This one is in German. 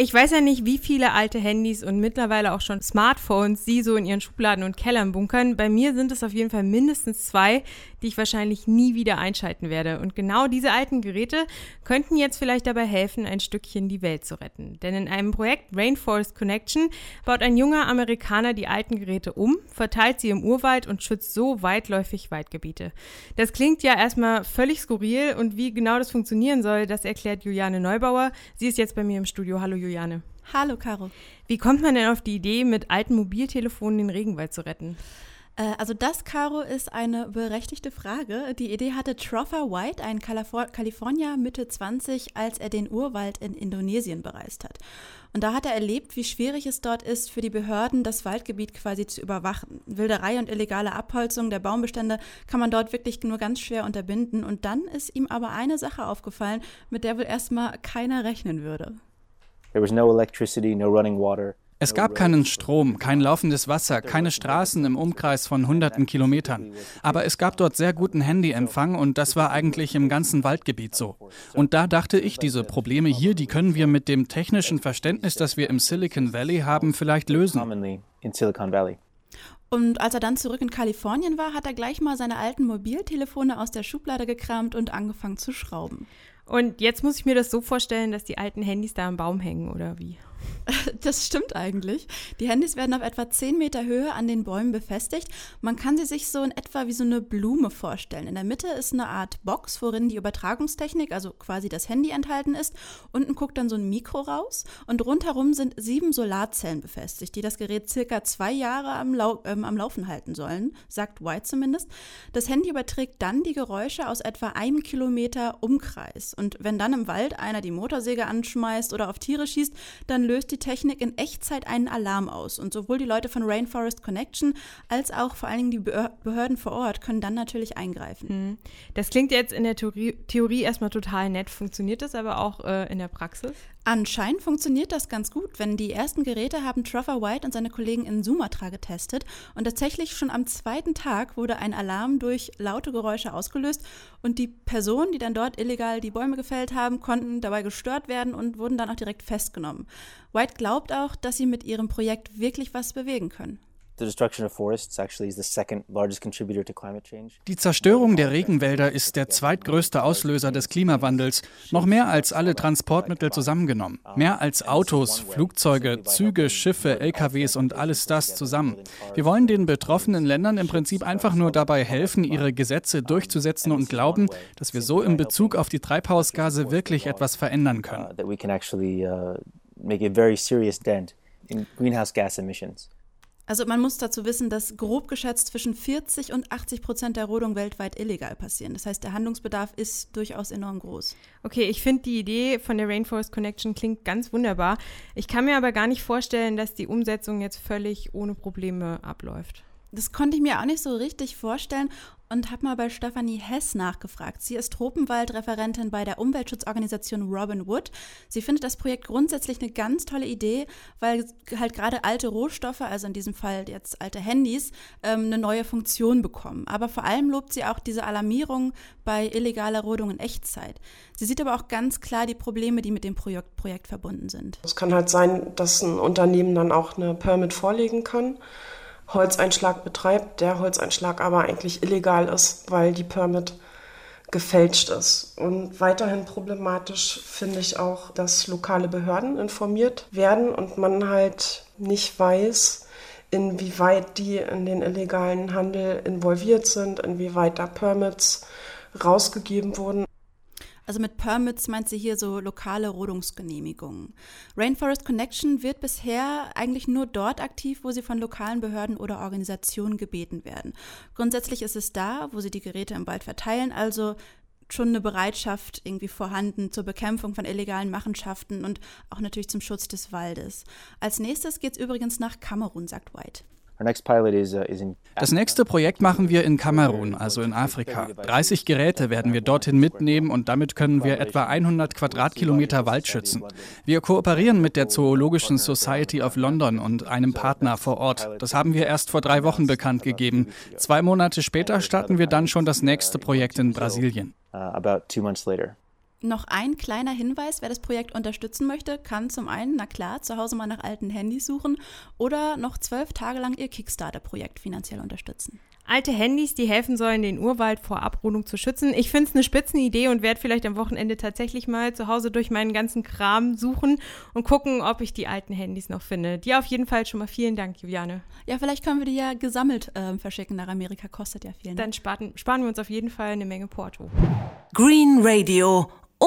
Ich weiß ja nicht, wie viele alte Handys und mittlerweile auch schon Smartphones Sie so in Ihren Schubladen und Kellern bunkern. Bei mir sind es auf jeden Fall mindestens zwei, die ich wahrscheinlich nie wieder einschalten werde. Und genau diese alten Geräte könnten jetzt vielleicht dabei helfen, ein Stückchen die Welt zu retten. Denn in einem Projekt Rainforest Connection baut ein junger Amerikaner die alten Geräte um, verteilt sie im Urwald und schützt so weitläufig Waldgebiete. Das klingt ja erstmal völlig skurril und wie genau das funktionieren soll, das erklärt Juliane Neubauer. Sie ist jetzt bei mir im Studio. Hallo Juliane. Juliane. Hallo, Caro. Wie kommt man denn auf die Idee, mit alten Mobiltelefonen den Regenwald zu retten? Äh, also das, Caro, ist eine berechtigte Frage. Die Idee hatte Troffer White, ein Kalifornier Mitte 20, als er den Urwald in Indonesien bereist hat. Und da hat er erlebt, wie schwierig es dort ist, für die Behörden das Waldgebiet quasi zu überwachen. Wilderei und illegale Abholzung der Baumbestände kann man dort wirklich nur ganz schwer unterbinden. Und dann ist ihm aber eine Sache aufgefallen, mit der wohl erstmal keiner rechnen würde. Es gab keinen Strom, kein laufendes Wasser, keine Straßen im Umkreis von hunderten Kilometern. Aber es gab dort sehr guten Handyempfang und das war eigentlich im ganzen Waldgebiet so. Und da dachte ich, diese Probleme hier, die können wir mit dem technischen Verständnis, das wir im Silicon Valley haben, vielleicht lösen. Und als er dann zurück in Kalifornien war, hat er gleich mal seine alten Mobiltelefone aus der Schublade gekramt und angefangen zu schrauben. Und jetzt muss ich mir das so vorstellen, dass die alten Handys da am Baum hängen, oder wie? Das stimmt eigentlich. Die Handys werden auf etwa 10 Meter Höhe an den Bäumen befestigt. Man kann sie sich so in etwa wie so eine Blume vorstellen. In der Mitte ist eine Art Box, worin die Übertragungstechnik, also quasi das Handy enthalten ist. Unten guckt dann so ein Mikro raus und rundherum sind sieben Solarzellen befestigt, die das Gerät circa zwei Jahre am, Lau ähm, am Laufen halten sollen, sagt White zumindest. Das Handy überträgt dann die Geräusche aus etwa einem Kilometer Umkreis. Und wenn dann im Wald einer die Motorsäge anschmeißt oder auf Tiere schießt, dann löst die Technik in Echtzeit einen Alarm aus. Und sowohl die Leute von Rainforest Connection als auch vor allen Dingen die Behörden vor Ort können dann natürlich eingreifen. Hm. Das klingt jetzt in der Theorie, Theorie erstmal total nett. Funktioniert das aber auch äh, in der Praxis? Anscheinend funktioniert das ganz gut, wenn die ersten Geräte haben Trevor White und seine Kollegen in Sumatra getestet und tatsächlich schon am zweiten Tag wurde ein Alarm durch laute Geräusche ausgelöst und die Personen, die dann dort illegal die Bäume gefällt haben, konnten dabei gestört werden und wurden dann auch direkt festgenommen. White glaubt auch, dass sie mit ihrem Projekt wirklich was bewegen können. Die Zerstörung der Regenwälder ist der zweitgrößte Auslöser des Klimawandels, noch mehr als alle Transportmittel zusammengenommen. Mehr als Autos, Flugzeuge, Züge, Schiffe, LKWs und alles das zusammen. Wir wollen den betroffenen Ländern im Prinzip einfach nur dabei helfen, ihre Gesetze durchzusetzen und glauben, dass wir so in Bezug auf die Treibhausgase wirklich etwas verändern können. Uh, make a very serious dent in greenhouse gas emissions. Also man muss dazu wissen, dass grob geschätzt zwischen 40 und 80 Prozent der Rodung weltweit illegal passieren. Das heißt, der Handlungsbedarf ist durchaus enorm groß. Okay, ich finde die Idee von der Rainforest Connection klingt ganz wunderbar. Ich kann mir aber gar nicht vorstellen, dass die Umsetzung jetzt völlig ohne Probleme abläuft. Das konnte ich mir auch nicht so richtig vorstellen und habe mal bei Stefanie Hess nachgefragt. Sie ist Tropenwaldreferentin bei der Umweltschutzorganisation Robin Wood. Sie findet das Projekt grundsätzlich eine ganz tolle Idee, weil halt gerade alte Rohstoffe, also in diesem Fall jetzt alte Handys, ähm, eine neue Funktion bekommen. Aber vor allem lobt sie auch diese Alarmierung bei illegaler Rodung in Echtzeit. Sie sieht aber auch ganz klar die Probleme, die mit dem Projekt, Projekt verbunden sind. Es kann halt sein, dass ein Unternehmen dann auch eine Permit vorlegen kann Holzeinschlag betreibt, der Holzeinschlag aber eigentlich illegal ist, weil die Permit gefälscht ist. Und weiterhin problematisch finde ich auch, dass lokale Behörden informiert werden und man halt nicht weiß, inwieweit die in den illegalen Handel involviert sind, inwieweit da Permits rausgegeben wurden. Also mit Permits meint sie hier so lokale Rodungsgenehmigungen. Rainforest Connection wird bisher eigentlich nur dort aktiv, wo sie von lokalen Behörden oder Organisationen gebeten werden. Grundsätzlich ist es da, wo sie die Geräte im Wald verteilen, also schon eine Bereitschaft irgendwie vorhanden zur Bekämpfung von illegalen Machenschaften und auch natürlich zum Schutz des Waldes. Als nächstes geht es übrigens nach Kamerun, sagt White. Uh, das nächste Projekt machen wir in Kamerun, also in Afrika. 30 Geräte werden wir dorthin mitnehmen und damit können wir etwa 100 Quadratkilometer Wald schützen. Wir kooperieren mit der Zoologischen Society of London und einem Partner vor Ort. Das haben wir erst vor drei Wochen bekannt gegeben. Zwei Monate später starten wir dann schon das nächste Projekt in Brasilien. Uh, noch ein kleiner Hinweis, wer das Projekt unterstützen möchte, kann zum einen, na klar, zu Hause mal nach alten Handys suchen oder noch zwölf Tage lang ihr Kickstarter-Projekt finanziell unterstützen. Alte Handys, die helfen sollen, den Urwald vor Abrodung zu schützen. Ich finde es eine Spitzenidee und werde vielleicht am Wochenende tatsächlich mal zu Hause durch meinen ganzen Kram suchen und gucken, ob ich die alten Handys noch finde. Dir auf jeden Fall schon mal vielen Dank, Juliane. Ja, vielleicht können wir die ja gesammelt äh, verschicken nach Amerika. Kostet ja viel. Ne? Dann sparen, sparen wir uns auf jeden Fall eine Menge Porto. Green Radio